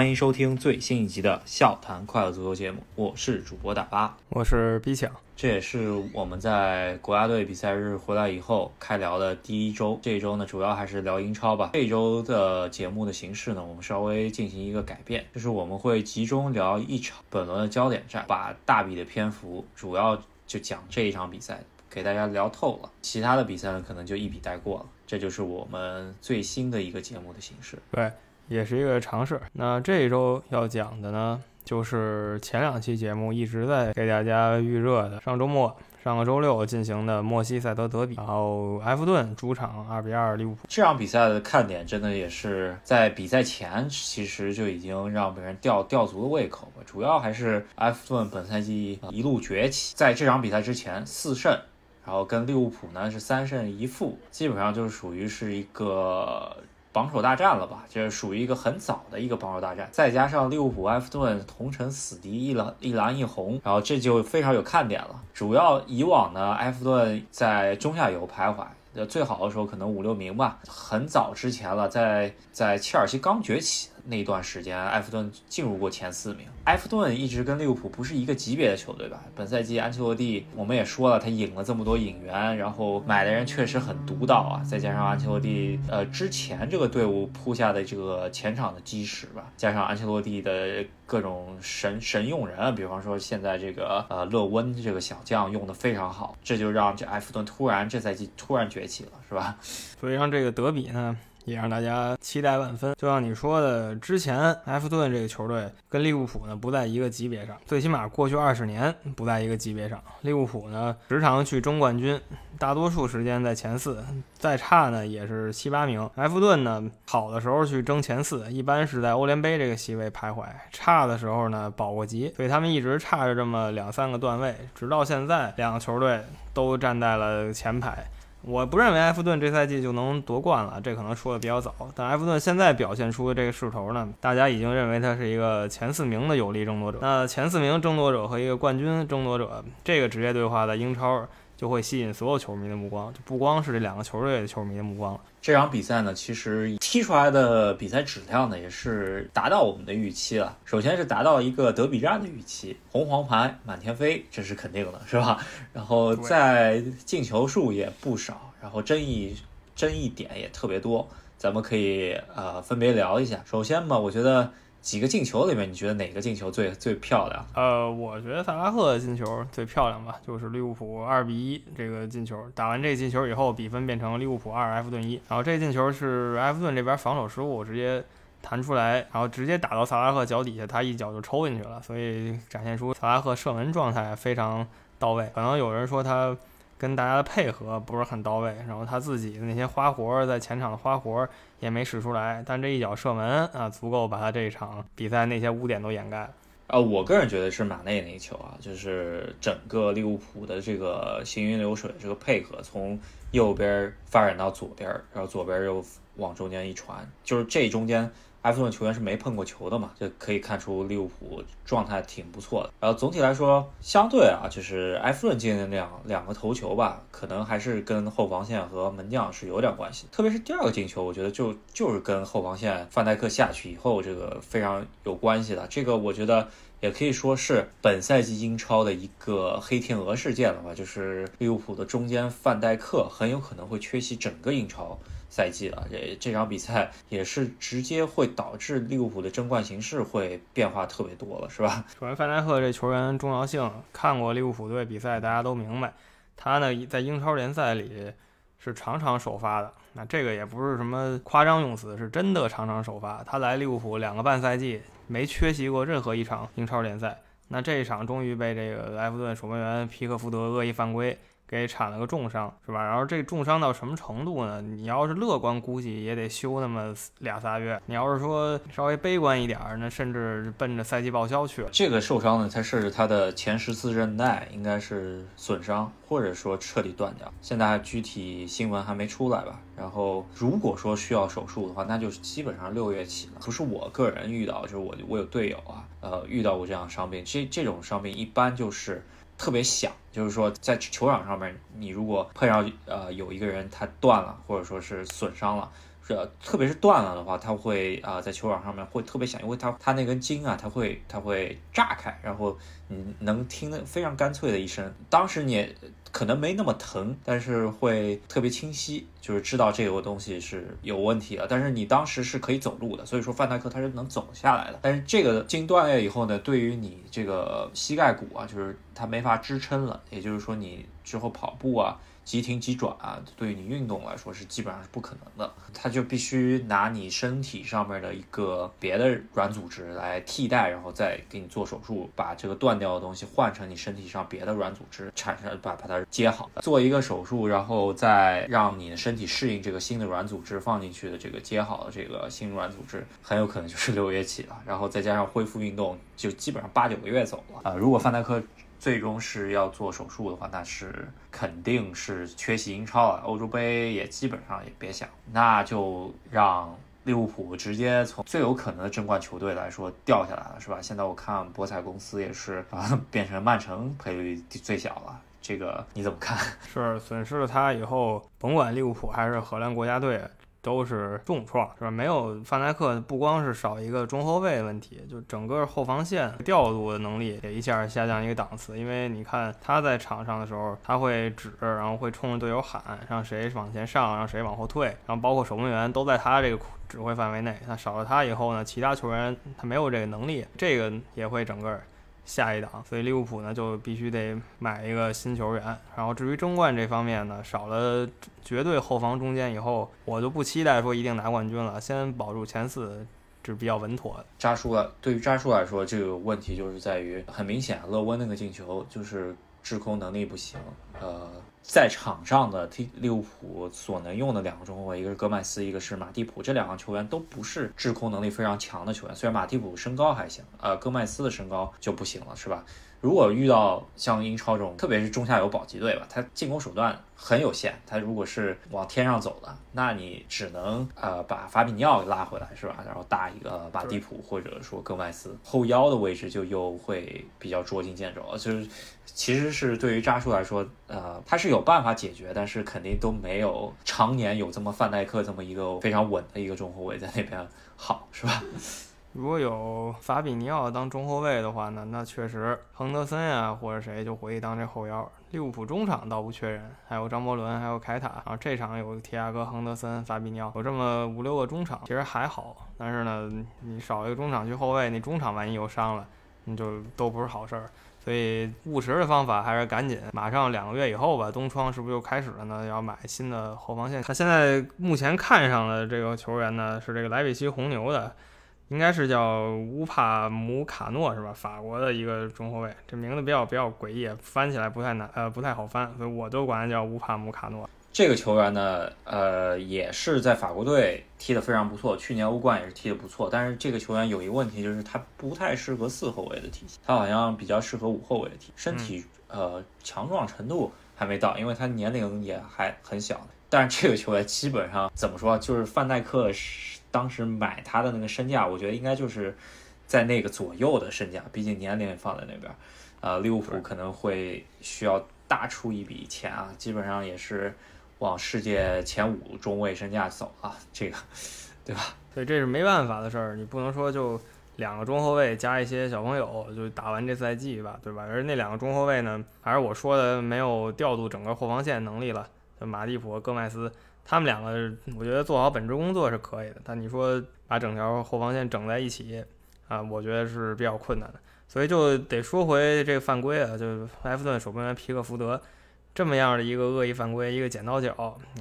欢迎收听最新一集的《笑谈快乐足球》节目，我是主播大巴，我是 B 强。这也是我们在国家队比赛日回来以后开聊的第一周。这一周呢，主要还是聊英超吧。这一周的节目的形式呢，我们稍微进行一个改变，就是我们会集中聊一场本轮的焦点战，把大比的篇幅主要就讲这一场比赛，给大家聊透了。其他的比赛呢，可能就一笔带过了。这就是我们最新的一个节目的形式。对。也是一个尝试。那这一周要讲的呢，就是前两期节目一直在给大家预热的，上周末、上个周六进行的莫西塞德德比，然后埃弗顿主场二比二利物浦。这场比赛的看点真的也是在比赛前，其实就已经让别人吊吊足了胃口了。主要还是埃弗顿本赛季一路崛起，在这场比赛之前四胜，然后跟利物浦呢是三胜一负，基本上就是属于是一个。榜首大战了吧？这是属于一个很早的一个榜首大战，再加上利物浦、埃弗顿同城死敌，一蓝一蓝一红，然后这就非常有看点了。主要以往呢，埃弗顿在中下游徘徊。最好的时候可能五六名吧，很早之前了，在在切尔西刚崛起那段时间，埃弗顿进入过前四名。埃弗顿一直跟利物浦不是一个级别的球队吧？本赛季安切洛蒂我们也说了，他引了这么多引援，然后买的人确实很独到啊。再加上安切洛蒂呃之前这个队伍铺下的这个前场的基石吧，加上安切洛蒂的各种神神用人，比方说现在这个呃勒温这个小将用的非常好，这就让这埃弗顿突然这赛季突然。崛起了是吧？所以让这个德比呢，也让大家期待万分。就像你说的，之前埃弗顿这个球队跟利物浦呢不在一个级别上，最起码过去二十年不在一个级别上。利物浦呢时常去争冠军，大多数时间在前四，再差呢也是七八名。埃弗顿呢好的时候去争前四，一般是在欧联杯这个席位徘徊；差的时候呢保过级，所以他们一直差着这么两三个段位，直到现在两个球队都站在了前排。我不认为埃弗顿这赛季就能夺冠了，这可能说的比较早。但埃弗顿现在表现出的这个势头呢，大家已经认为他是一个前四名的有力争夺者。那前四名争夺者和一个冠军争夺者，这个职业对话在英超。就会吸引所有球迷的目光，就不光是这两个球队的球迷的目光了。这场比赛呢，其实踢出来的比赛质量呢，也是达到我们的预期了。首先是达到一个德比战的预期，红黄牌满天飞，这是肯定的，是吧？然后在进球数也不少，然后争议争议点也特别多，咱们可以呃分别聊一下。首先嘛，我觉得。几个进球里面，你觉得哪个进球最最漂亮？呃，我觉得萨拉赫的进球最漂亮吧，就是利物浦二比一这个进球。打完这进球以后，比分变成利物浦二，埃弗顿一。然后这进球是埃弗顿这边防守失误，直接弹出来，然后直接打到萨拉赫脚底下，他一脚就抽进去了，所以展现出萨拉赫射门状态非常到位。可能有人说他。跟大家的配合不是很到位，然后他自己的那些花活在前场的花活也没使出来，但这一脚射门啊，足够把他这一场比赛那些污点都掩盖了。啊，我个人觉得是马内那一球啊，就是整个利物浦的这个行云流水，这个配合从右边发展到左边，然后左边又往中间一传，就是这中间。埃弗顿球员是没碰过球的嘛，就可以看出利物浦状态挺不错的。然后总体来说，相对啊，就是埃弗顿进的两两个头球吧，可能还是跟后防线和门将是有点关系。特别是第二个进球，我觉得就就是跟后防线范戴克下去以后这个非常有关系的。这个我觉得也可以说是本赛季英超的一个黑天鹅事件了吧，就是利物浦的中间范戴克很有可能会缺席整个英超。赛季了，这这场比赛也是直接会导致利物浦的争冠形势会变化特别多了，是吧？首先，范戴克这球员重要性，看过利物浦队比赛，大家都明白，他呢在英超联赛里是场场首发的。那这个也不是什么夸张用词，是真的场场首发。他来利物浦两个半赛季没缺席过任何一场英超联赛，那这一场终于被这个埃弗顿守门员皮克福德恶意犯规。给铲了个重伤，是吧？然后这重伤到什么程度呢？你要是乐观估计，也得休那么俩仨月。你要是说稍微悲观一点儿，那甚至奔着赛季报销去了。这个受伤呢，才是他的前十字韧带应该是损伤，或者说彻底断掉。现在具体新闻还没出来吧？然后如果说需要手术的话，那就基本上六月起了。不是我个人遇到，就是我我有队友啊，呃，遇到过这样伤病。这这种伤病一般就是。特别响，就是说在球场上面，你如果碰上呃有一个人他断了，或者说是损伤了，呃，特别是断了的话，他会啊在球场上面会特别响，因为他他那根筋啊，他会他会炸开，然后你能听得非常干脆的一声。当时你也可能没那么疼，但是会特别清晰，就是知道这个东西是有问题了。但是你当时是可以走路的，所以说范戴克他是能走下来的。但是这个筋断裂以后呢，对于你这个膝盖骨啊，就是它没法支撑了，也就是说你之后跑步啊。急停急转啊，对于你运动来说是基本上是不可能的，他就必须拿你身体上面的一个别的软组织来替代，然后再给你做手术，把这个断掉的东西换成你身体上别的软组织产生，把把它接好，做一个手术，然后再让你的身体适应这个新的软组织放进去的这个接好的这个新软组织，很有可能就是六月起了，然后再加上恢复运动，就基本上八九个月走了啊。如果范戴克。最终是要做手术的话，那是肯定是缺席英超了，欧洲杯也基本上也别想，那就让利物浦直接从最有可能的争冠球队来说掉下来了，是吧？现在我看博彩公司也是啊，变成曼城赔率最小了，这个你怎么看？是损失了他以后，甭管利物浦还是荷兰国家队。都是重创，是吧？没有范戴克，不光是少一个中后卫问题，就整个后防线调度的能力也一下下降一个档次。因为你看他在场上的时候，他会指，然后会冲着队友喊，让谁往前上，让谁往后退，然后包括守门员都在他这个指挥范围内。那少了他以后呢，其他球员他没有这个能力，这个也会整个。下一档，所以利物浦呢就必须得买一个新球员。然后至于争冠这方面呢，少了绝对后防中间以后，我就不期待说一定拿冠军了。先保住前四是比较稳妥的。扎叔了，对于扎叔来说，这个问题就是在于很明显，勒温那个进球就是制空能力不行，呃。在场上的利物浦所能用的两个中后卫，一个是戈麦斯，一个是马蒂普，这两个球员都不是制空能力非常强的球员。虽然马蒂普身高还行，呃，戈麦斯的身高就不行了，是吧？如果遇到像英超这种，特别是中下游保级队吧，他进攻手段很有限。他如果是往天上走的，那你只能呃把法比尼奥拉回来，是吧？然后搭一个马蒂普或者说戈麦斯，后腰的位置就又会比较捉襟见肘。就是其实是对于扎叔来说，呃，他是有办法解决，但是肯定都没有常年有这么范戴克这么一个非常稳的一个中后卫在那边好，是吧？如果有法比尼奥当中后卫的话呢，那确实亨德森呀或者谁就回去当这后腰。利物浦中场倒不缺人，还有张伯伦，还有凯塔。然后这场有提亚戈、亨德森、法比尼奥，有这么五六个中场，其实还好。但是呢，你少一个中场去后卫，那中场万一有伤了，你就都不是好事儿。所以务实的方法还是赶紧，马上两个月以后吧，冬窗是不是又开始了呢？要买新的后防线。他现在目前看上的这个球员呢，是这个莱比锡红牛的。应该是叫乌帕姆卡诺是吧？法国的一个中后卫，这名字比较比较诡异，翻起来不太难，呃，不太好翻，所以我都管他叫乌帕姆卡诺。这个球员呢，呃，也是在法国队踢得非常不错，去年欧冠也是踢得不错。但是这个球员有一个问题，就是他不太适合四后卫的体系，他好像比较适合五后卫的体系，身体呃强壮程度还没到，因为他年龄也还很小。但是这个球员基本上怎么说，就是范戴克是。当时买他的那个身价，我觉得应该就是在那个左右的身价，毕竟年龄也放在那边。呃，利物浦可能会需要大出一笔钱啊，基本上也是往世界前五中卫身价走啊，这个，对吧？所以这是没办法的事儿，你不能说就两个中后卫加一些小朋友就打完这赛季吧，对吧？而那两个中后卫呢，还是我说的没有调度整个后防线能力了，就马蒂普和戈麦斯。他们两个，我觉得做好本职工作是可以的，但你说把整条后防线整在一起，啊，我觉得是比较困难的。所以就得说回这个犯规啊，就埃弗顿守门员皮克福德这么样的一个恶意犯规，一个剪刀脚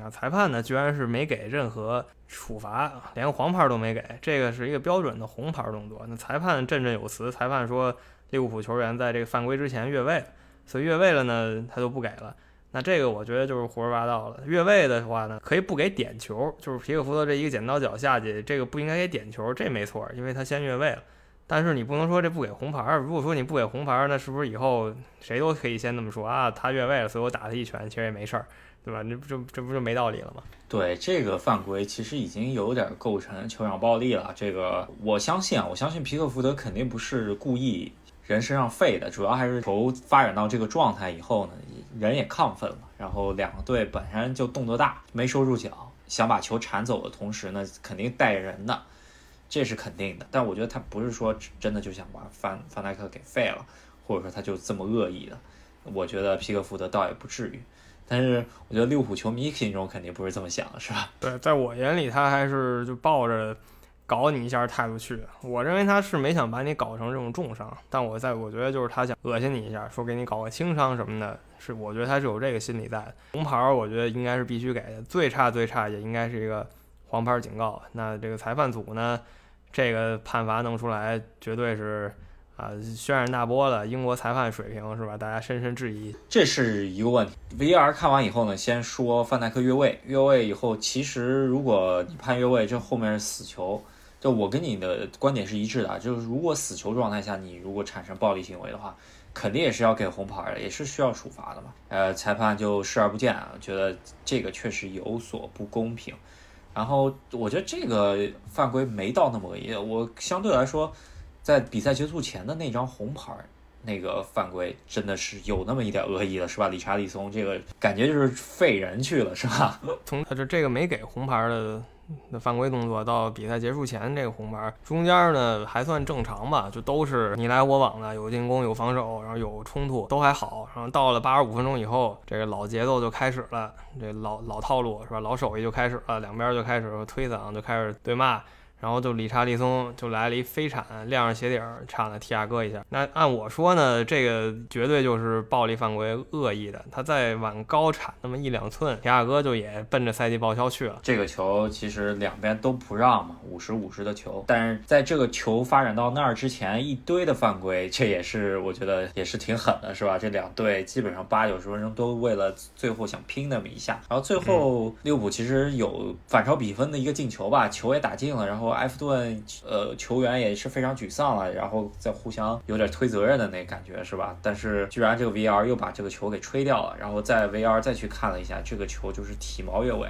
啊，裁判呢居然是没给任何处罚，连黄牌都没给，这个是一个标准的红牌动作。那裁判振振有词，裁判说利物浦球员在这个犯规之前越位，所以越位了呢，他就不给了。那这个我觉得就是胡说八道了。越位的话呢，可以不给点球，就是皮克福德这一个剪刀脚下去，这个不应该给点球，这没错，因为他先越位了。但是你不能说这不给红牌。如果说你不给红牌，那是不是以后谁都可以先那么说啊？他越位了，所以我打他一拳，其实也没事儿，对吧？这不就这不就没道理了吗？对，这个犯规其实已经有点构成球场暴力了。这个我相信啊，我相信皮克福德肯定不是故意。人身上废的，主要还是球发展到这个状态以后呢，人也亢奋了，然后两个队本身就动作大，没收住脚，想把球铲走的同时呢，肯定带人的，这是肯定的。但我觉得他不是说真的就想把范范戴克给废了，或者说他就这么恶意的。我觉得皮克福德倒也不至于。但是我觉得利物浦球迷心中肯定不是这么想的，是吧？对，在我眼里，他还是就抱着搞你一下态度去。我认为他是没想把你搞成这种重伤，但我在我觉得就是他想恶心你一下，说给你搞个轻伤什么的，是我觉得他是有这个心理在的。红牌，我觉得应该是必须给的，最差最差也应该是一个黄牌警告。那这个裁判组呢，这个判罚弄出来，绝对是。啊，轩然大波的英国裁判水平是吧？大家深深质疑，这是一个问题。VR 看完以后呢，先说范戴克越位，越位以后，其实如果你判越位，这后面是死球，就我跟你的观点是一致的，就是如果死球状态下你如果产生暴力行为的话，肯定也是要给红牌的，也是需要处罚的嘛。呃，裁判就视而不见啊，觉得这个确实有所不公平。然后我觉得这个犯规没到那么恶意，我相对来说。在比赛结束前的那张红牌，那个犯规真的是有那么一点恶意了，是吧？理查利松这个感觉就是废人去了，是吧？从他就这个没给红牌的那犯规动作到比赛结束前这个红牌中间呢，还算正常吧，就都是你来我往的，有进攻有防守，然后有冲突都还好。然后到了八十五分钟以后，这个老节奏就开始了，这老老套路是吧？老手艺就开始了，两边就开始推搡，就开始对骂。然后就理查利松就来了一飞铲，亮着鞋底儿铲了提亚哥一下。那按我说呢，这个绝对就是暴力犯规，恶意的。他再往高铲那么一两寸，提亚哥就也奔着赛季报销去了。这个球其实两边都不让嘛，五十五十的球。但是在这个球发展到那儿之前，一堆的犯规，这也是我觉得也是挺狠的，是吧？这两队基本上八九十分钟都为了最后想拼那么一下。然后最后利物浦其实有反超比分的一个进球吧，球也打进了，然后。埃弗顿呃球员也是非常沮丧了，然后再互相有点推责任的那感觉是吧？但是居然这个 VR 又把这个球给吹掉了，然后在 VR 再去看了一下，这个球就是体毛越位，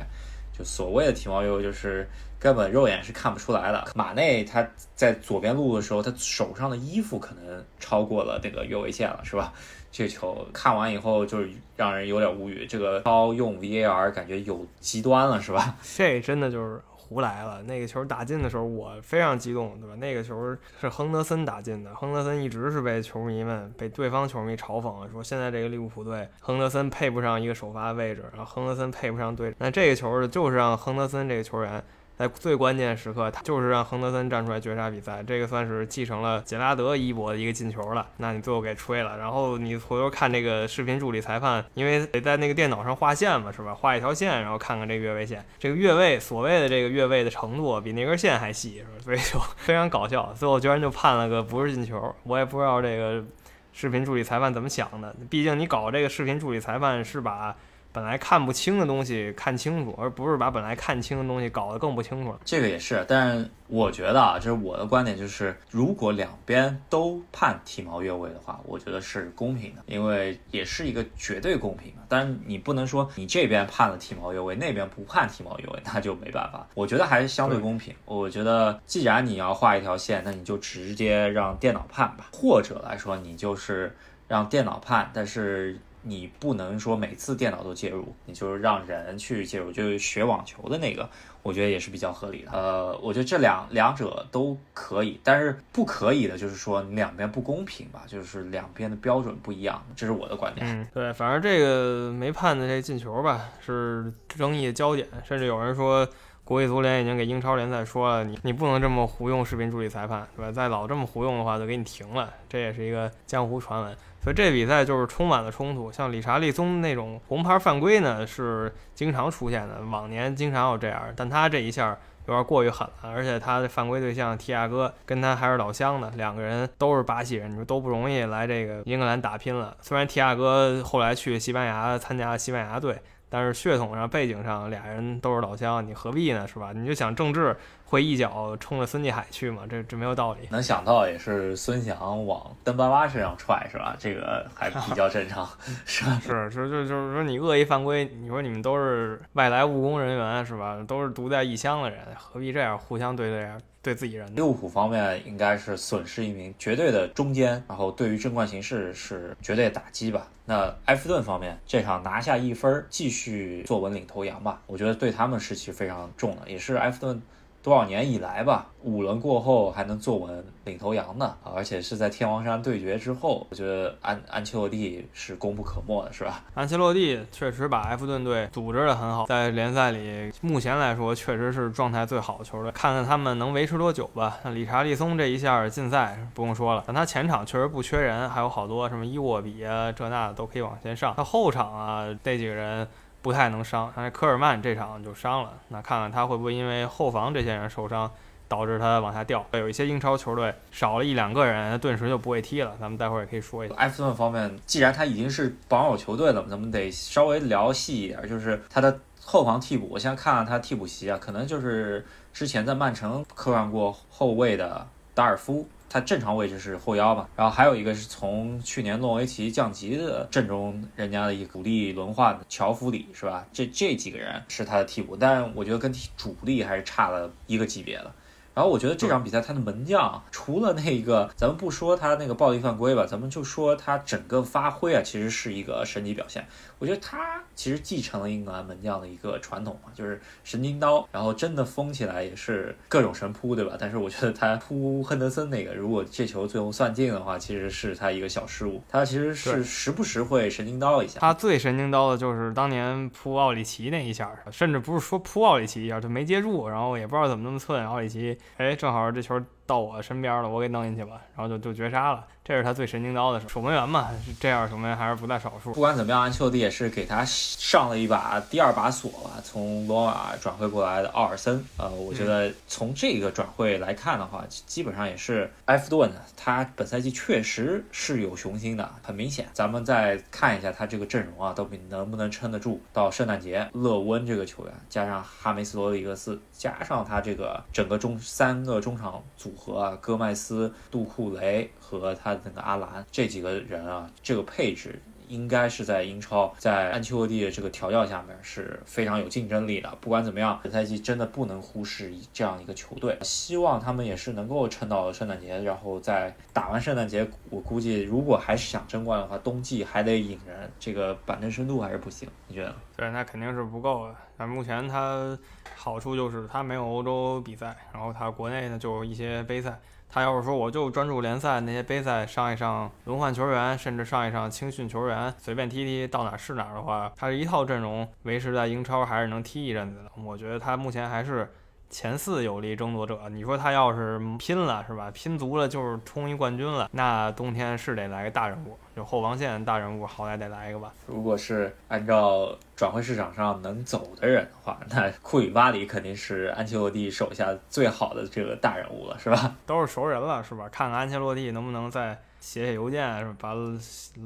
就所谓的体毛越位就是根本肉眼是看不出来的。马内他在左边路的时候，他手上的衣服可能超过了那个越位线了，是吧？这球看完以后就是让人有点无语，这个超用 VAR 感觉有极端了，是吧？这真的就是。胡来了！那个球打进的时候，我非常激动，对吧？那个球是亨德森打进的，亨德森一直是被球迷们、被对方球迷嘲讽，说现在这个利物浦队，亨德森配不上一个首发位置，然后亨德森配不上队。那这个球就是让亨德森这个球员。在最关键时刻，他就是让亨德森站出来绝杀比赛，这个算是继承了杰拉德衣钵的一个进球了。那你最后给吹了，然后你回头看这个视频助理裁判，因为得在那个电脑上画线嘛，是吧？画一条线，然后看看这个越位线，这个越位所谓的这个越位的程度比那根线还细，是吧？所以就 非常搞笑，最后居然就判了个不是进球。我也不知道这个视频助理裁判怎么想的，毕竟你搞这个视频助理裁判是把。本来看不清的东西看清楚，而不是把本来看清的东西搞得更不清楚了。这个也是，但是我觉得啊，这是我的观点，就是如果两边都判体毛越位的话，我觉得是公平的，因为也是一个绝对公平的。但是你不能说你这边判了体毛越位，那边不判体毛越位，那就没办法。我觉得还是相对公平。我觉得既然你要画一条线，那你就直接让电脑判吧，或者来说你就是让电脑判，但是。你不能说每次电脑都介入，你就是让人去介入，就是学网球的那个，我觉得也是比较合理的。呃，我觉得这两两者都可以，但是不可以的就是说两边不公平吧，就是两边的标准不一样，这是我的观点。嗯，对，反正这个没判的这进球吧，是争议焦点，甚至有人说国际足联已经给英超联赛说了，你你不能这么胡用视频助理裁判，是吧？再老这么胡用的话，就给你停了，这也是一个江湖传闻。所以这比赛就是充满了冲突，像理查利松那种红牌犯规呢，是经常出现的，往年经常有这样，但他这一下有点过于狠了，而且他的犯规对象提亚哥跟他还是老乡呢，两个人都是巴西人，你说都不容易来这个英格兰打拼了。虽然提亚哥后来去西班牙参加西班牙队，但是血统上背景上俩人都是老乡，你何必呢，是吧？你就想政治会一脚冲着孙继海去吗？这这没有道理。能想到也是孙翔往登巴巴身上踹是吧？这个还比较正常，是吧？是，就就就是说你恶意犯规，你说你们都是外来务工人员是吧？都是独在异乡的人，何必这样互相对待？对自己人，利物浦方面应该是损失一名绝对的中坚，然后对于争冠形势是绝对打击吧。那埃弗顿方面这场拿下一分，继续坐稳领头羊吧，我觉得对他们士气非常重的，也是埃弗顿。多少年以来吧，五轮过后还能坐稳领头羊的，而且是在天王山对决之后，我觉得安安切洛蒂是功不可没的，是吧？安切洛蒂确实把埃弗顿队组织的很好，在联赛里目前来说确实是状态最好的球队，看看他们能维持多久吧。那理查利松这一下禁赛不用说了，但他前场确实不缺人，还有好多什么伊沃比啊这那的都可以往前上。他后场啊这几个人。不太能伤，但是科尔曼这场就伤了，那看看他会不会因为后防这些人受伤，导致他往下掉。有一些英超球队少了一两个人，他顿时就不会踢了。咱们待会儿也可以说一下。埃弗顿方面，既然他已经是榜首球队了，咱们得稍微聊细一点，就是他的后防替补。我先看看他替补席啊，可能就是之前在曼城客串过后卫的达尔夫。他正常位置是后腰嘛，然后还有一个是从去年诺维奇降级的阵中人家的一个主力轮换的乔弗里是吧？这这几个人是他的替补，但我觉得跟主力还是差了一个级别的。然后我觉得这场比赛他的门将除了那个，咱们不说他那个暴力犯规吧，咱们就说他整个发挥啊，其实是一个神级表现。我觉得他其实继承了英格兰门将的一个传统嘛，就是神经刀，然后真的封起来也是各种神扑，对吧？但是我觉得他扑亨德森那个，如果这球最后算进的话，其实是他一个小失误。他其实是时不时会神经刀一下。他最神经刀的就是当年扑奥里奇那一下，甚至不是说扑奥里奇一下，就没接住，然后也不知道怎么那么寸，奥里奇。哎，正好这球到我身边了，我给弄进去吧，然后就就绝杀了。这是他最神经刀的守门员嘛？这样守门员还是不在少数。不管怎么样，安切洛蒂也是给他上了一把第二把锁吧。从罗马转会过来的奥尔森，呃，我觉得从这个转会来看的话，基本上也是埃弗顿的。他本赛季确实是有雄心的，很明显。咱们再看一下他这个阵容啊，到底能不能撑得住到圣诞节？勒温这个球员，加上哈梅斯罗德里格斯，加上他这个整个中三个中场组和啊，戈麦斯、杜库雷和他。那个阿兰这几个人啊，这个配置应该是在英超，在安切洛蒂的这个调教下面是非常有竞争力的。不管怎么样，本赛季真的不能忽视这样一个球队。希望他们也是能够撑到圣诞节，然后在打完圣诞节，我估计如果还是想争冠的话，冬季还得引人，这个板凳深度还是不行。你觉得？对，那肯定是不够的。但目前他好处就是他没有欧洲比赛，然后他国内呢就一些杯赛。他要是说我就专注联赛那些杯赛上一上轮换球员，甚至上一上青训球员，随便踢踢到哪是哪的话，他这一套阵容维持在英超还是能踢一阵子的。我觉得他目前还是。前四有力争夺者，你说他要是拼了是吧？拼足了就是冲一冠军了，那冬天是得来个大人物，就后防线大人物，好歹得来一个吧。如果是按照转会市场上能走的人的话，那库里巴里肯定是安切洛蒂手下最好的这个大人物了，是吧？都是熟人了，是吧？看看安切洛蒂能不能在。写写邮件，把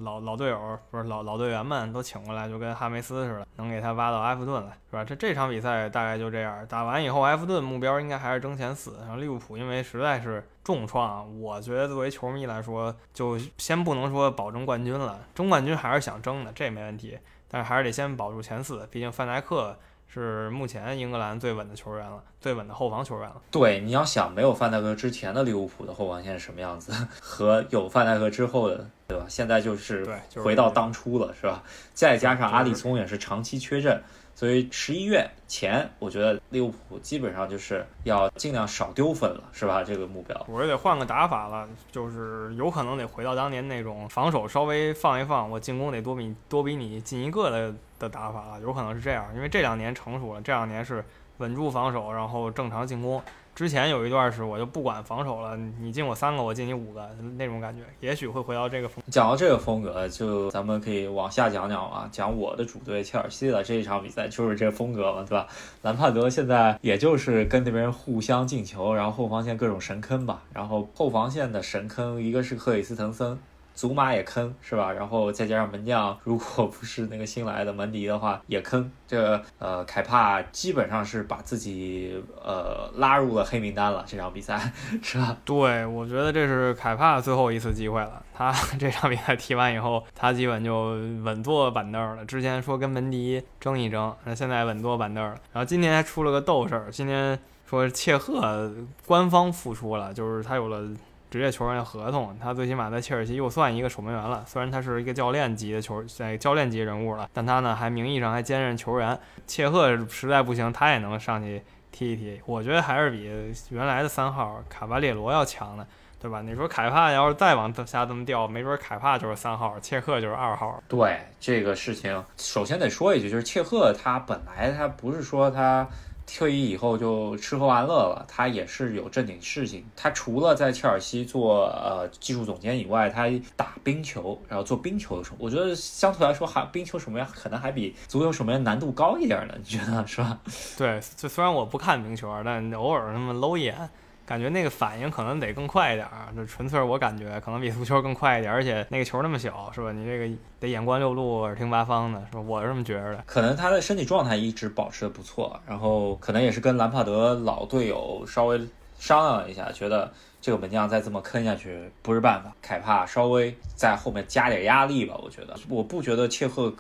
老老队友不是老老队员们都请过来，就跟哈梅斯似的，能给他挖到埃弗顿来，是吧？这这场比赛大概就这样，打完以后，埃弗顿目标应该还是争前四。然后利物浦因为实在是重创，我觉得作为球迷来说，就先不能说保证冠军了，争冠军还是想争的，这没问题，但是还是得先保住前四，毕竟范戴克。是目前英格兰最稳的球员了，最稳的后防球员了。对，你要想没有范戴克之前的利物浦的后防线是什么样子，和有范戴克之后的，对吧？现在就是回到当初了，是吧？再加上阿里松也是长期缺阵。所以十一月前，我觉得利物浦基本上就是要尽量少丢分了，是吧？这个目标，我也得换个打法了，就是有可能得回到当年那种防守稍微放一放，我进攻得多比多比你进一个的的打法了，有可能是这样，因为这两年成熟了，这两年是稳住防守，然后正常进攻。之前有一段是我就不管防守了，你进我三个，我进你五个那种感觉，也许会回到这个风。讲到这个风格，就咱们可以往下讲讲啊，讲我的主队切尔西的这一场比赛就是这风格嘛，对吧？兰帕德现在也就是跟那边互相进球，然后后防线各种神坑吧，然后后防线的神坑一个是克里斯滕森。祖马也坑是吧？然后再加上门将，如果不是那个新来的门迪的话也坑。这个呃，凯帕基本上是把自己呃拉入了黑名单了，这场比赛是吧？对，我觉得这是凯帕最后一次机会了。他这场比赛踢完以后，他基本就稳坐板凳了。之前说跟门迪争一争，那现在稳坐板凳了。然后今天还出了个斗事儿，今天说切赫官方复出了，就是他有了。职业球员的合同，他最起码在切尔西又算一个守门员了。虽然他是一个教练级的球，在教练级人物了，但他呢还名义上还兼任球员。切赫实在不行，他也能上去踢一踢。我觉得还是比原来的三号卡巴列罗要强的，对吧？你说凯帕要是再往下这么掉，没准凯帕就是三号，切赫就是二号。对这个事情，首先得说一句，就是切赫他本来他不是说他。退役以后就吃喝玩乐了，他也是有正经事情。他除了在切尔西做呃技术总监以外，他打冰球，然后做冰球的时候，我觉得相对来说还冰球什么样可能还比足球什么样难度高一点呢，你觉得是吧？对，就虽然我不看冰球，但偶尔那么搂一眼。感觉那个反应可能得更快一点儿，就纯粹是我感觉可能比足球更快一点，而且那个球那么小，是吧？你这个得眼观六路，耳听八方的，是吧？我是这么觉着的。可能他的身体状态一直保持的不错，然后可能也是跟兰帕德老队友稍微商量了一下，觉得这个门将再这么坑下去不是办法，凯帕稍微在后面加点压力吧。我觉得，我不觉得切赫。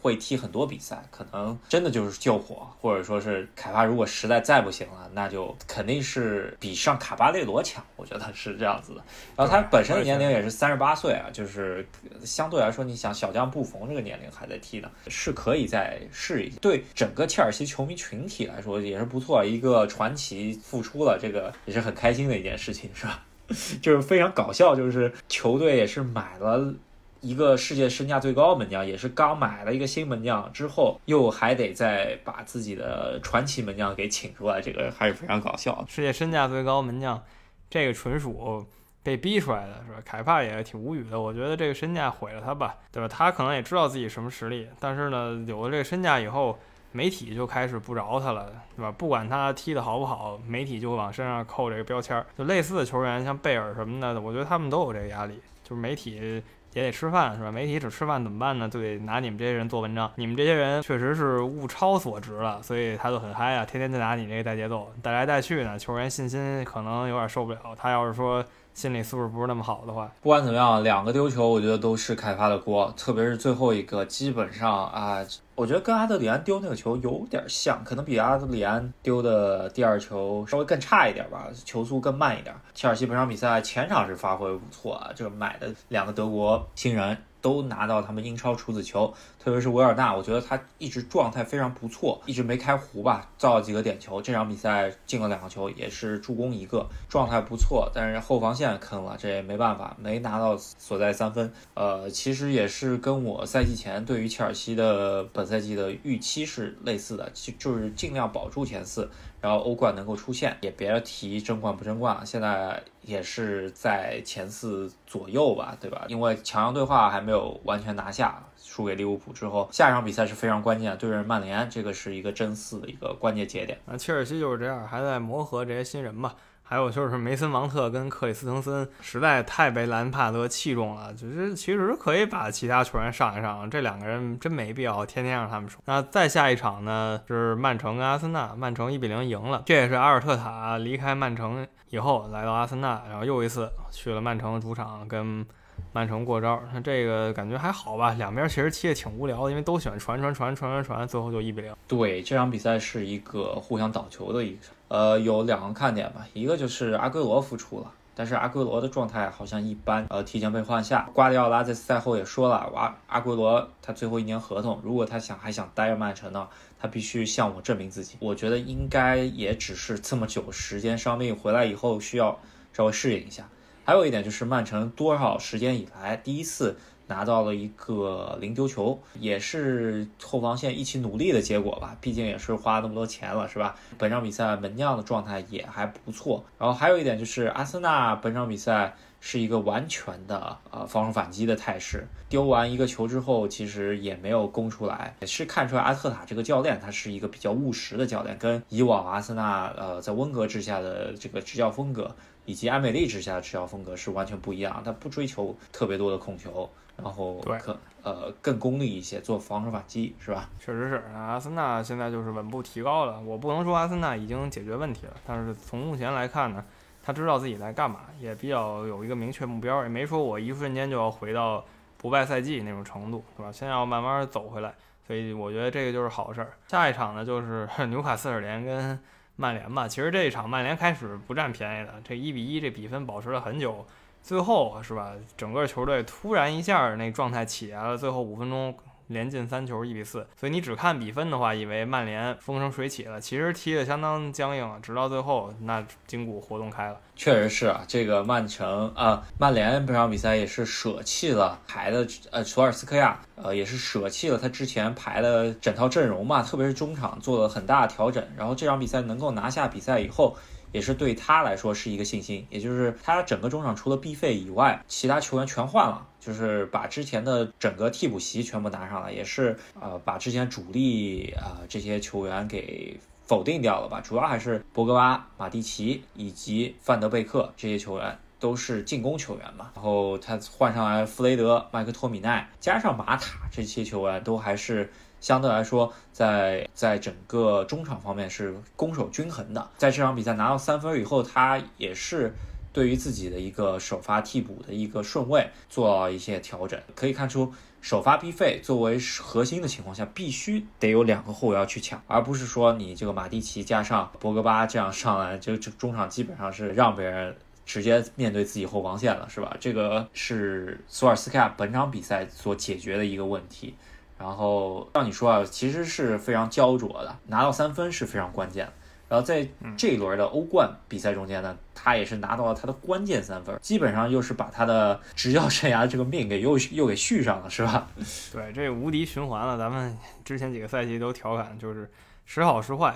会踢很多比赛，可能真的就是救火，或者说是凯帕如果实在再不行了，那就肯定是比上卡巴列罗强，我觉得是这样子的。然后他本身的年龄也是三十八岁啊，就是相对来说，你想小将布冯这个年龄还在踢呢，是可以再试一。对整个切尔西球迷群体来说也是不错，一个传奇复出了，这个也是很开心的一件事情，是吧？就是非常搞笑，就是球队也是买了。一个世界身价最高门将，也是刚买了一个新门将之后，又还得再把自己的传奇门将给请出来，这个还是非常搞笑。世界身价最高门将，这个纯属被逼出来的，是吧？凯帕也挺无语的。我觉得这个身价毁了他吧，对吧？他可能也知道自己什么实力，但是呢，有了这个身价以后，媒体就开始不饶他了，对吧？不管他踢得好不好，媒体就往身上扣这个标签。就类似的球员，像贝尔什么的，我觉得他们都有这个压力，就是媒体。也得吃饭是吧？媒体只吃饭怎么办呢？就得拿你们这些人做文章。你们这些人确实是物超所值了，所以他就很嗨啊，天天就拿你这个带节奏，带来带去呢。球员信心可能有点受不了。他要是说。心理素质不是那么好的话，不管怎么样，两个丢球，我觉得都是凯发的锅。特别是最后一个，基本上啊，我觉得跟阿德里安丢那个球有点像，可能比阿德里安丢的第二球稍微更差一点吧，球速更慢一点。切尔西本场比赛前场是发挥不错啊，就是买的两个德国新人。都拿到他们英超处子球，特别是维尔纳，我觉得他一直状态非常不错，一直没开胡吧，造了几个点球，这场比赛进了两个球，也是助攻一个，状态不错。但是后防线坑了，这也没办法，没拿到所在三分。呃，其实也是跟我赛季前对于切尔西的本赛季的预期是类似的，就就是尽量保住前四。然后欧冠能够出现，也别提争冠不争冠了。现在也是在前四左右吧，对吧？因为强强对话还没有完全拿下，输给利物浦之后，下一场比赛是非常关键，对阵曼联，这个是一个争四的一个关键节点。那切尔西就是这样，还在磨合这些新人嘛。还有就是梅森芒特跟克里斯滕森实在太被兰帕德器重了，就是其实可以把其他球员上一上，这两个人真没必要天天让他们说。那再下一场呢是曼城跟阿森纳，曼城一比零赢了，这也是阿尔特塔离开曼城以后来到阿森纳，然后又一次去了曼城主场跟曼城过招。那这个感觉还好吧？两边其实踢的挺无聊的，因为都喜欢传传传传传传，最后就一比零。对，这场比赛是一个互相倒球的一场。呃，有两个看点吧，一个就是阿圭罗复出了，但是阿圭罗的状态好像一般，呃，提前被换下。瓜迪奥拉在赛后也说了，阿阿圭罗他最后一年合同，如果他想还想待着曼城呢，他必须向我证明自己。我觉得应该也只是这么久时间伤病回来以后需要稍微适应一下。还有一点就是曼城多少时间以来第一次。拿到了一个零丢球，也是后防线一起努力的结果吧。毕竟也是花那么多钱了，是吧？本场比赛门将的状态也还不错。然后还有一点就是，阿森纳本场比赛。是一个完全的呃防守反击的态势。丢完一个球之后，其实也没有攻出来，也是看出来阿特塔这个教练他是一个比较务实的教练，跟以往阿森纳呃在温格之下的这个执教风格，以及埃梅利之下的执教风格是完全不一样。他不追求特别多的控球，然后可呃更功利一些，做防守反击，是吧？确实是，阿森纳现在就是稳步提高了。我不能说阿森纳已经解决问题了，但是从目前来看呢。他知道自己在干嘛，也比较有一个明确目标，也没说我一瞬间就要回到不败赛季那种程度，是吧？先要慢慢走回来，所以我觉得这个就是好事儿。下一场呢，就是 纽卡斯尔联跟曼联吧。其实这一场曼联开始不占便宜的，这一比一这比分保持了很久，最后是吧？整个球队突然一下那状态起来了，最后五分钟。连进三球，一比四。所以你只看比分的话，以为曼联风生水起了，其实踢得相当僵硬，直到最后那筋骨活动开了。确实是啊，这个曼城啊，曼联这场比赛也是舍弃了排的呃，索尔斯克亚呃，也是舍弃了他之前排的整套阵容嘛，特别是中场做了很大的调整。然后这场比赛能够拿下比赛以后。也是对他来说是一个信心，也就是他整个中场除了 B 费以外，其他球员全换了，就是把之前的整个替补席全部拿上来，也是呃把之前主力啊这些球员给否定掉了吧。主要还是博格巴、马蒂奇以及范德贝克这些球员都是进攻球员嘛，然后他换上来弗雷德、麦克托米奈，加上马塔这些球员都还是。相对来说，在在整个中场方面是攻守均衡的。在这场比赛拿到三分以后，他也是对于自己的一个首发替补的一个顺位做一些调整。可以看出，首发 B 费作为核心的情况下，必须得有两个后腰去抢，而不是说你这个马蒂奇加上博格巴这样上来，就就中场基本上是让别人直接面对自己后防线了，是吧？这个是索尔斯克亚本场比赛所解决的一个问题。然后让你说啊，其实是非常焦灼的，拿到三分是非常关键。然后在这一轮的欧冠比赛中间呢，他也是拿到了他的关键三分，基本上又是把他的执教生涯这个命给又又给续上了，是吧？对，这无敌循环了。咱们之前几个赛季都调侃，就是时好时坏。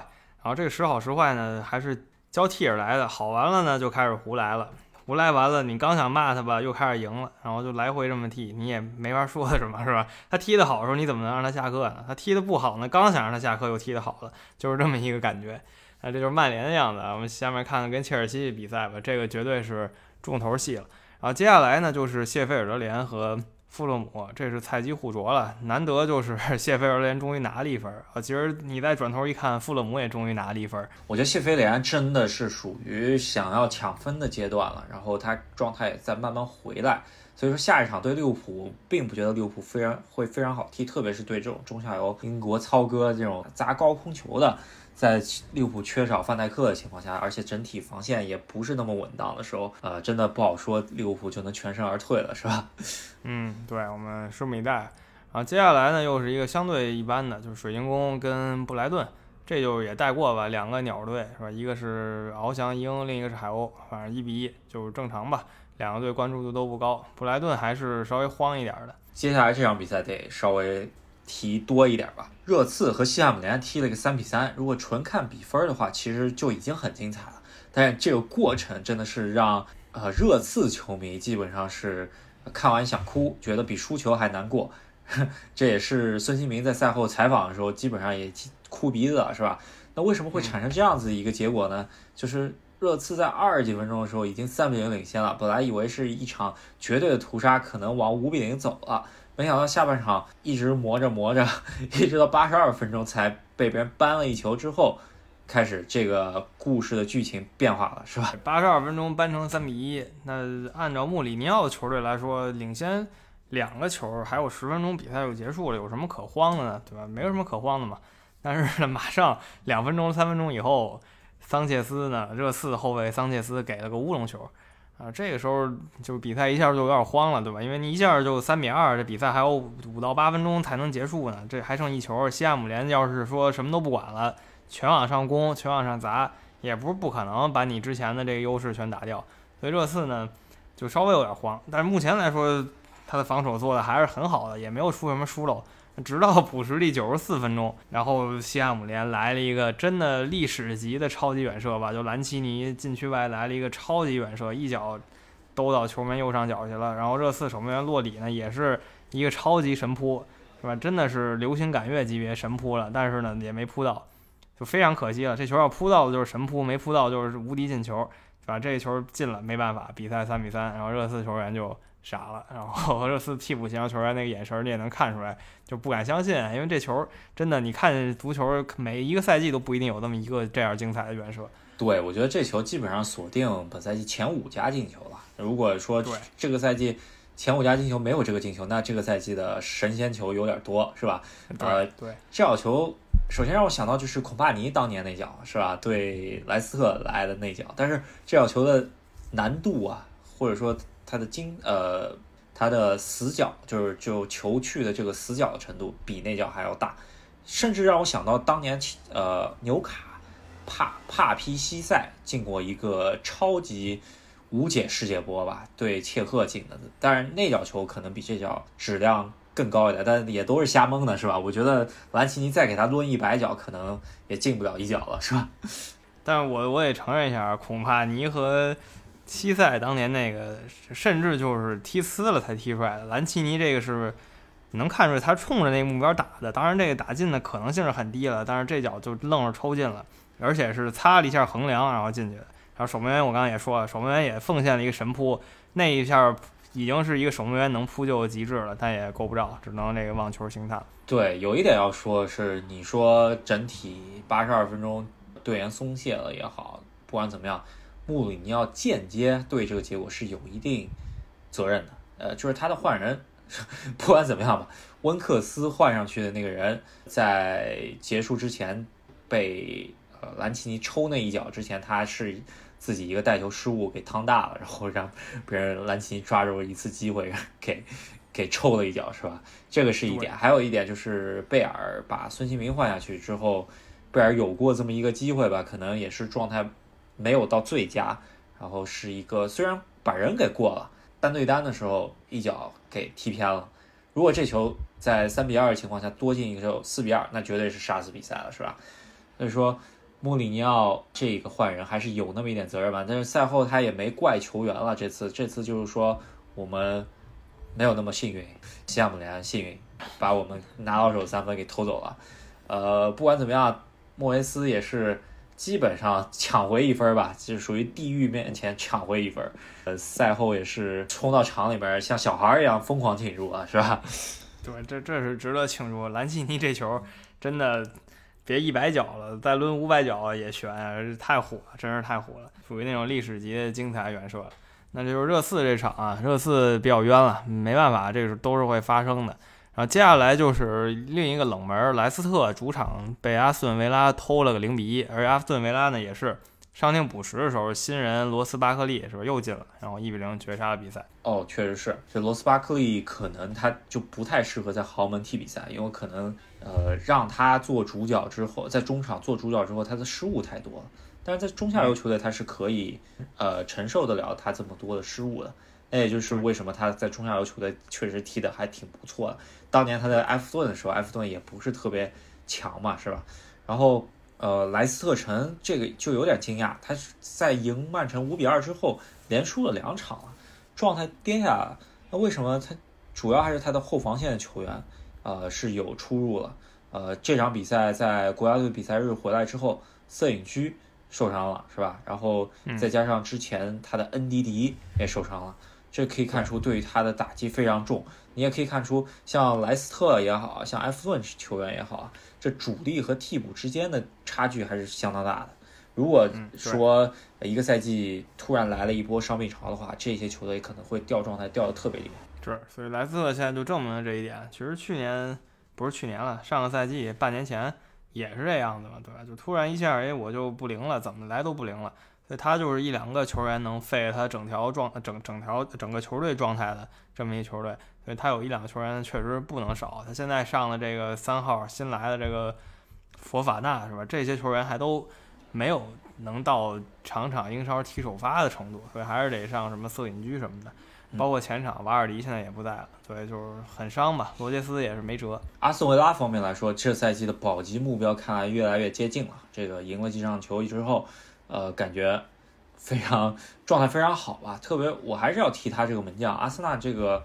然后这个时好时坏呢，还是交替而来的，好完了呢，就开始胡来了。无赖完了，你刚想骂他吧，又开始赢了，然后就来回这么踢，你也没法说什么，是吧？他踢得好的时候，你怎么能让他下课呢？他踢得不好呢，刚想让他下课，又踢得好了，就是这么一个感觉。那这就是曼联的样子。我们下面看看跟切尔西比赛吧，这个绝对是重头戏了。然后接下来呢，就是谢菲尔德联和。富勒姆，这是菜鸡互啄了，难得就是 谢菲尔联终于拿了一分啊！其实你再转头一看，富勒姆也终于拿了一分。我觉得谢菲联真的是属于想要抢分的阶段了，然后他状态也在慢慢回来，所以说下一场对利物浦，并不觉得利物浦非常会非常好踢，特别是对这种中下游英国操哥这种砸高空球的。在利物浦缺少范戴克的情况下，而且整体防线也不是那么稳当的时候，呃，真的不好说利物浦就能全身而退了，是吧？嗯，对，我们拭目以待。然后接下来呢，又是一个相对一般的，就是水晶宫跟布莱顿，这就也带过吧，两个鸟队是吧？一个是翱翔鹰，另一个是海鸥，反正一比一就是正常吧。两个队关注度都不高，布莱顿还是稍微慌一点的。接下来这场比赛得稍微。提多一点吧。热刺和西汉姆联踢了个三比三。如果纯看比分的话，其实就已经很精彩了。但是这个过程真的是让呃热刺球迷基本上是看完想哭，觉得比输球还难过。这也是孙兴民在赛后采访的时候基本上也哭鼻子了，是吧？那为什么会产生这样子一个结果呢？就是热刺在二十几分钟的时候已经三比零领先了，本来以为是一场绝对的屠杀，可能往五比零走了。没想到下半场一直磨着磨着，一直到八十二分钟才被别人扳了一球之后，开始这个故事的剧情变化了，是吧？八十二分钟扳成三比一，那按照穆里尼奥的球队来说，领先两个球，还有十分钟比赛就结束了，有什么可慌的呢？对吧？没有什么可慌的嘛。但是呢，马上两分钟、三分钟以后，桑切斯呢，热刺后卫桑切斯给了个乌龙球。啊，这个时候就比赛一下就有点慌了，对吧？因为你一下就三比二，这比赛还有五到八分钟才能结束呢，这还剩一球。西汉姆联要是说什么都不管了，全往上攻，全往上砸，也不是不可能把你之前的这个优势全打掉。所以热刺呢，就稍微有点慌。但是目前来说，他的防守做的还是很好的，也没有出什么疏漏。直到补时第九十四分钟，然后西汉姆联来了一个真的历史级的超级远射吧，就兰奇尼禁区外来了一个超级远射，一脚兜到球门右上角去了。然后热刺守门员洛里呢，也是一个超级神扑，是吧？真的是流星赶月级别神扑了，但是呢也没扑到，就非常可惜了。这球要扑到的就是神扑，没扑到就是无敌进球，是吧？这球进了没办法，比赛三比三，然后热刺球员就。傻了，然后俄罗斯替补前球员那个眼神你也能看出来，就不敢相信，因为这球真的，你看足球每一个赛季都不一定有那么一个这样精彩的远射。对，我觉得这球基本上锁定本赛季前五家进球了。如果说这个赛季前五家进球没有这个进球，那这个赛季的神仙球有点多，是吧？呃，对，这脚球首先让我想到就是孔帕尼当年那脚，是吧？对莱斯特来的那脚，但是这脚球的难度啊，或者说。它的精呃，它的死角就是就球去的这个死角的程度比那脚还要大，甚至让我想到当年呃纽卡帕帕皮西塞进过一个超级无解世界波吧，对切赫进的，但是那脚球可能比这脚质量更高一点，但也都是瞎蒙的，是吧？我觉得兰奇尼再给他抡一百脚，可能也进不了一脚了，是吧？但是我我也承认一下，恐怕尼和。西塞当年那个，甚至就是踢呲了才踢出来的。兰奇尼这个是能看出来他冲着那个目标打的，当然这个打进的可能性是很低了，但是这脚就愣是抽进了，而且是擦了一下横梁然后进去的。然后守门员我刚刚也说了，守门员也奉献了一个神扑，那一下已经是一个守门员能扑救的极致了，但也够不着，只能这个望球兴叹。对，有一点要说是，你说整体八十二分钟队员松懈了也好，不管怎么样。穆里尼奥间接对这个结果是有一定责任的，呃，就是他的换人，不管怎么样吧，温克斯换上去的那个人，在结束之前被呃兰奇尼抽那一脚之前，他是自己一个带球失误给趟大了，然后让别人兰奇尼抓住一次机会给给抽了一脚，是吧？这个是一点，还有一点就是贝尔把孙兴民换下去之后，贝尔有过这么一个机会吧，可能也是状态。没有到最佳，然后是一个虽然把人给过了，单对单的时候一脚给踢偏了。如果这球在三比二的情况下多进一个球，四比二，那绝对是杀死比赛了，是吧？所以说穆里尼奥这个换人还是有那么一点责任吧。但是赛后他也没怪球员了，这次这次就是说我们没有那么幸运，西汉姆联幸运把我们拿到手三分给偷走了。呃，不管怎么样，莫维斯也是。基本上抢回一分吧，就是属于地狱面前抢回一分。呃，赛后也是冲到场里边，像小孩一样疯狂庆祝啊，是吧？对，这这是值得庆祝。兰奇尼这球真的别一百脚了，再抡五百脚也悬，太火了，真是太火了，属于那种历史级的精彩远射。那就是热刺这场啊，热刺比较冤了，没办法，这是都是会发生的。啊接下来就是另一个冷门，莱斯特主场被阿斯顿维拉偷了个零比一，而阿斯顿维拉呢也是伤停补时的时候，新人罗斯巴克利是吧又进了，然后一比零绝杀了比赛。哦，确实是，这罗斯巴克利可能他就不太适合在豪门踢比赛，因为可能呃让他做主角之后，在中场做主角之后，他的失误太多了。但是在中下游球队，他是可以呃承受得了他这么多的失误的。那也就是为什么他在中下游球队确实踢得还挺不错的。当年他在埃弗顿的时候，埃弗顿也不是特别强嘛，是吧？然后，呃，莱斯特城这个就有点惊讶，他在赢曼城五比二之后，连输了两场了，状态跌下了。那为什么他？主要还是他的后防线的球员，呃，是有出入了。呃，这场比赛在国家队比赛日回来之后，摄影居受伤了，是吧？然后再加上之前他的恩迪迪也受伤了。这可以看出对于他的打击非常重，你也可以看出像莱斯特也好像埃弗顿球员也好啊，这主力和替补之间的差距还是相当大的。如果说一个赛季突然来了一波伤病潮的话，这些球队可能会掉状态掉的特别厉害。是，所以莱斯特现在就证明了这一点。其实去年不是去年了，上个赛季半年前也是这样子嘛，对吧？就突然一下，哎，我就不灵了，怎么来都不灵了。所以他就是一两个球员能废他整条状整整条整个球队状态的这么一球队，所以他有一两个球员确实不能少。他现在上的这个三号新来的这个佛法纳是吧？这些球员还都没有能到场场英超踢首发的程度，所以还是得上什么瑟隐居什么的。包括前场瓦尔迪现在也不在了，所以就是很伤吧。罗杰斯也是没辙。阿斯顿维拉方面来说，这赛季的保级目标看来越来越接近了。这个赢了几场球之后。呃，感觉非常状态非常好吧。特别我还是要提他这个门将阿森纳这个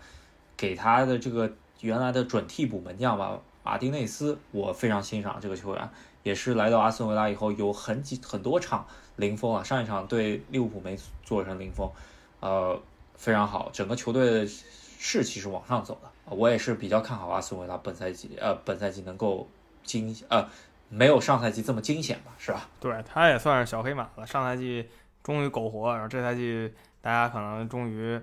给他的这个原来的准替补门将吧，马丁内斯，我非常欣赏这个球员，也是来到阿斯顿维拉以后有很几很多场零封啊，上一场对利物浦没做成零封，呃，非常好，整个球队的士气是往上走的。我也是比较看好阿斯顿维拉本赛季，呃，本赛季能够惊，呃，没有上赛季这么惊险吧，是吧？对，他也算是小黑马了。上赛季终于苟活，然后这赛季大家可能终于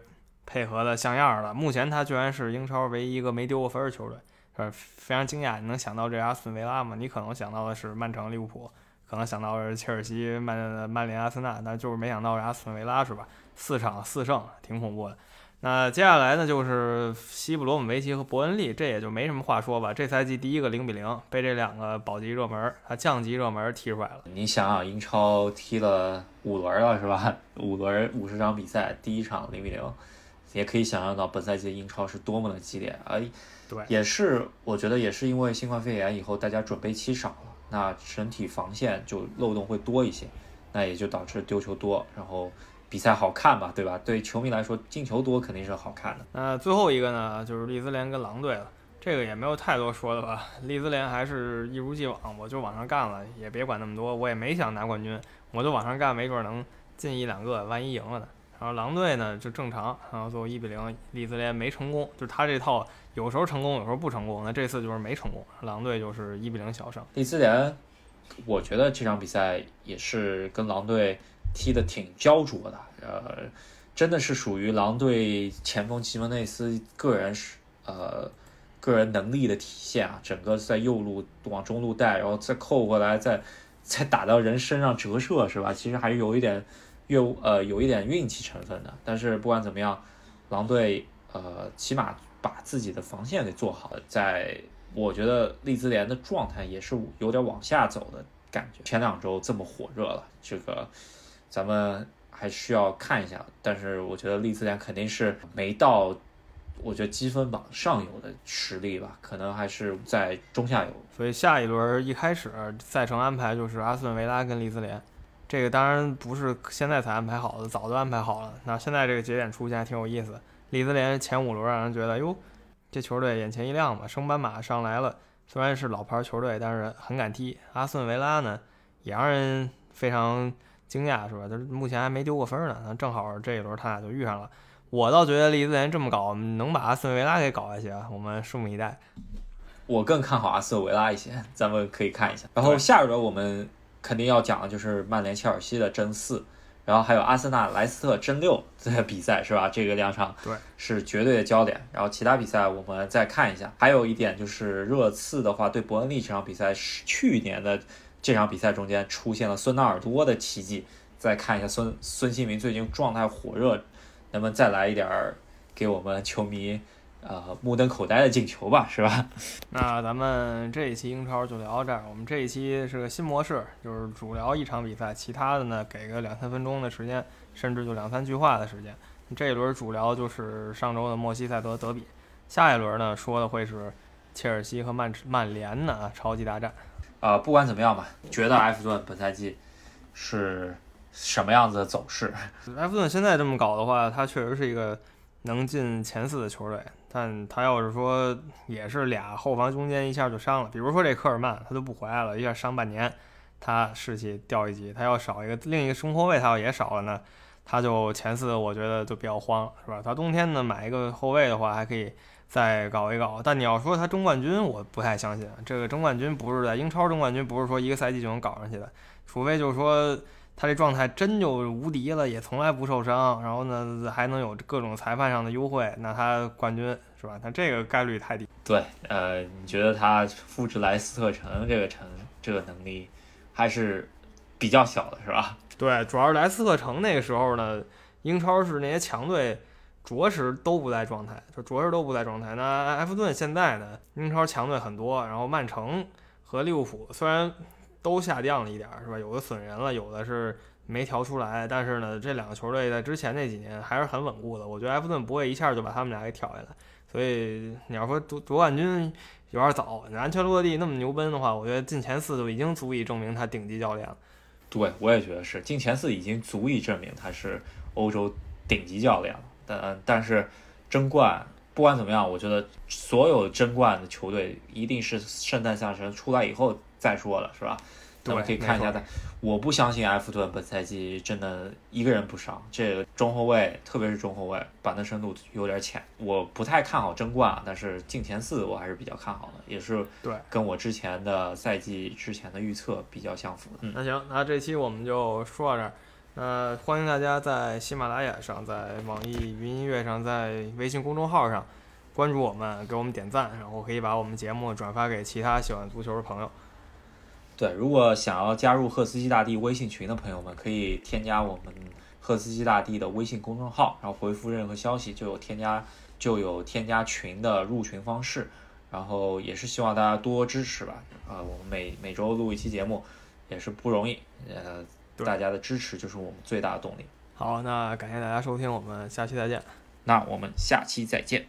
配合的像样了。目前他居然是英超唯一一个没丢过分的球队，是非常惊讶。你能想到这阿斯顿维拉吗？你可能想到的是曼城、利物浦，可能想到的是切尔西、曼曼联、阿森纳，但就是没想到是阿斯顿维拉，是吧？四场四胜，挺恐怖的。那接下来呢，就是西布罗姆维奇和伯恩利，这也就没什么话说吧。这赛季第一个零比零被这两个保级热门，啊降级热门踢出来了。你想想，英超踢了五轮了是吧？五轮五十场比赛，第一场零比零，也可以想象到本赛季的英超是多么的激烈。啊对，也是我觉得也是因为新冠肺炎以后，大家准备期少了，那整体防线就漏洞会多一些，那也就导致丢球多，然后。比赛好看吧，对吧？对球迷来说，进球多肯定是好看的。那最后一个呢，就是利兹联跟狼队了。这个也没有太多说的吧。利兹联还是一如既往，我就往上干了，也别管那么多。我也没想拿冠军，我就往上干，没准能进一两个，万一赢了呢。然后狼队呢就正常，然后最后一比零，利兹联没成功，就是他这套有时候成功，有时候不成功。那这次就是没成功，狼队就是一比零小胜。利兹联，我觉得这场比赛也是跟狼队。踢得挺焦灼的，呃，真的是属于狼队前锋齐蒙内斯个人是呃个人能力的体现啊，整个在右路往中路带，然后再扣过来，再再打到人身上折射，是吧？其实还是有一点越呃有一点运气成分的。但是不管怎么样，狼队呃起码把自己的防线给做好，在我觉得利兹联的状态也是有点往下走的感觉。前两周这么火热了，这个。咱们还需要看一下，但是我觉得利兹联肯定是没到，我觉得积分榜上游的实力吧，可能还是在中下游。所以下一轮一开始赛程安排就是阿斯顿维拉跟利兹联，这个当然不是现在才安排好的，早就安排好了。那现在这个节点出现还挺有意思。利兹联前五轮让人觉得哟，这球队眼前一亮吧，升班马上来了。虽然是老牌球队，但是很敢踢。阿斯顿维拉呢，也让人非常。惊讶是吧？他目前还没丢过分呢，那正好这一轮他俩就遇上了。我倒觉得利兹联这么搞，能把阿斯顿维拉给搞下去啊！我们拭目以待。我更看好阿斯顿维拉一些，咱们可以看一下。然后下一轮我们肯定要讲的就是曼联切尔西的争四，然后还有阿森纳莱斯特争六的比赛是吧？这个两场对是绝对的焦点。然后其他比赛我们再看一下。还有一点就是热刺的话，对伯恩利这场比赛是去年的。这场比赛中间出现了孙纳尔多的奇迹，再看一下孙孙兴民最近状态火热，能不能再来一点儿给我们球迷呃目瞪口呆的进球吧，是吧？那咱们这一期英超就聊到这儿。我们这一期是个新模式，就是主聊一场比赛，其他的呢给个两三分钟的时间，甚至就两三句话的时间。这一轮主聊就是上周的莫西塞德德比，下一轮呢说的会是切尔西和曼曼联的超级大战。呃，不管怎么样吧，觉得埃弗顿本赛季是什么样子的走势？埃弗顿现在这么搞的话，他确实是一个能进前四的球队。但他要是说也是俩后防中间一下就伤了，比如说这科尔曼，他就不回来了，一下伤半年，他士气掉一级。他要少一个另一个中后卫，他要也少了呢，他就前四，我觉得就比较慌，是吧？他冬天呢买一个后卫的话，还可以。再搞一搞，但你要说他争冠军，我不太相信。这个争冠军不是在英超争冠军，不是说一个赛季就能搞上去的，除非就是说他这状态真就无敌了，也从来不受伤，然后呢还能有各种裁判上的优惠，那他冠军是吧？他这个概率太低。对，呃，你觉得他复制莱斯特城这个城这个能力还是比较小的，是吧？对，主要是莱斯特城那个时候呢，英超是那些强队。着实都不在状态，就着实都不在状态。那埃弗顿现在呢？英超强队很多，然后曼城和利物浦虽然都下降了一点，是吧？有的损人了，有的是没调出来。但是呢，这两个球队在之前那几年还是很稳固的。我觉得埃弗顿不会一下就把他们俩给挑下来。所以你要说夺夺冠军有点早，你安全落地那么牛奔的话，我觉得进前四就已经足以证明他顶级教练了。对，我也觉得是进前四已经足以证明他是欧洲顶级教练了。但但是争冠不管怎么样，我觉得所有争冠的球队一定是圣诞下神出来以后再说了，是吧？那么可以看一下他，我不相信埃弗顿本赛季真的一个人不上，这个中后卫，特别是中后卫板凳深度有点浅，我不太看好争冠，但是进前四我还是比较看好的，也是对跟我之前的赛季之前的预测比较相符的。嗯，那行，那这期我们就说到这儿。那欢迎大家在喜马拉雅上、在网易云音乐上、在微信公众号上关注我们，给我们点赞，然后可以把我们节目转发给其他喜欢足球的朋友。对，如果想要加入赫斯基大帝微信群的朋友们，可以添加我们赫斯基大帝的微信公众号，然后回复任何消息就有添加就有添加群的入群方式。然后也是希望大家多支持吧。啊、我们每每周录一期节目也是不容易，呃，大家的支持就是我们最大的动力。好，那感谢大家收听，我们下期再见。那我们下期再见。